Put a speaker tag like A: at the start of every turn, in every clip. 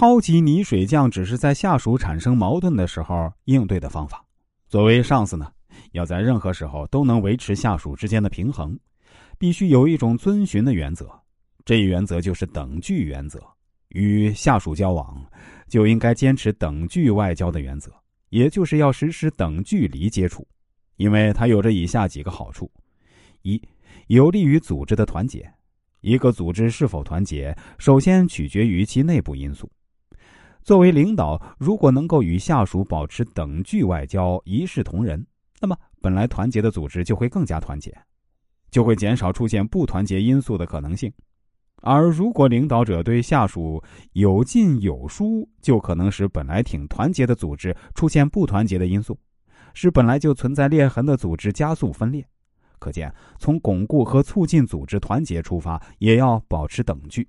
A: 超级泥水匠只是在下属产生矛盾的时候应对的方法。作为上司呢，要在任何时候都能维持下属之间的平衡，必须有一种遵循的原则。这一原则就是等距原则。与下属交往，就应该坚持等距外交的原则，也就是要实施等距离接触，因为它有着以下几个好处：一，有利于组织的团结。一个组织是否团结，首先取决于其内部因素。作为领导，如果能够与下属保持等距外交，一视同仁，那么本来团结的组织就会更加团结，就会减少出现不团结因素的可能性。而如果领导者对下属有进有疏，就可能使本来挺团结的组织出现不团结的因素，使本来就存在裂痕的组织加速分裂。可见，从巩固和促进组织团结出发，也要保持等距。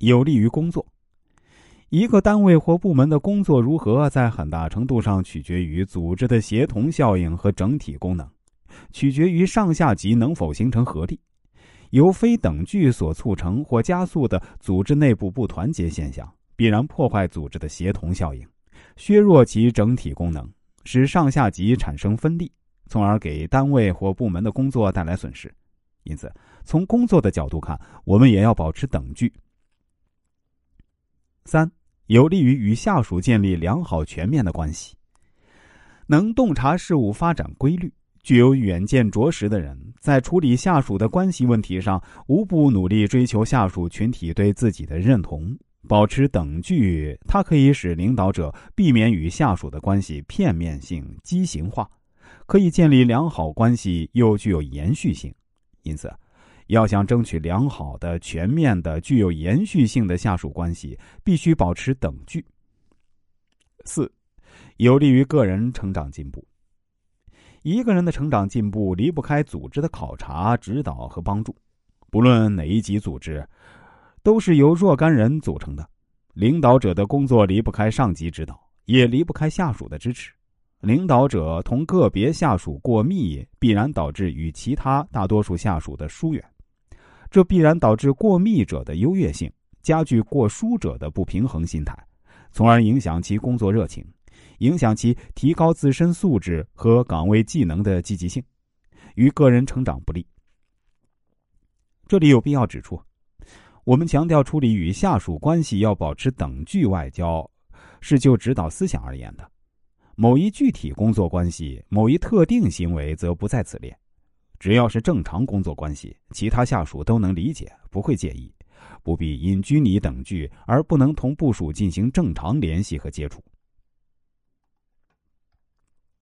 A: 有利于工作。一个单位或部门的工作如何，在很大程度上取决于组织的协同效应和整体功能，取决于上下级能否形成合力。由非等距所促成或加速的组织内部不团结现象，必然破坏组织的协同效应，削弱其整体功能，使上下级产生分立，从而给单位或部门的工作带来损失。因此，从工作的角度看，我们也要保持等距。三，有利于与下属建立良好全面的关系。能洞察事物发展规律、具有远见卓识的人，在处理下属的关系问题上，无不努力追求下属群体对自己的认同，保持等距。它可以使领导者避免与下属的关系片面性、畸形化，可以建立良好关系，又具有延续性。因此。要想争取良好的、全面的、具有延续性的下属关系，必须保持等距。四，有利于个人成长进步。一个人的成长进步离不开组织的考察、指导和帮助。不论哪一级组织，都是由若干人组成的。领导者的工作离不开上级指导，也离不开下属的支持。领导者同个别下属过密，必然导致与其他大多数下属的疏远。这必然导致过密者的优越性，加剧过疏者的不平衡心态，从而影响其工作热情，影响其提高自身素质和岗位技能的积极性，与个人成长不利。这里有必要指出，我们强调处理与下属关系要保持等距外交，是就指导思想而言的；某一具体工作关系、某一特定行为，则不在此列。只要是正常工作关系，其他下属都能理解，不会介意，不必因拘泥等距而不能同部署进行正常联系和接触。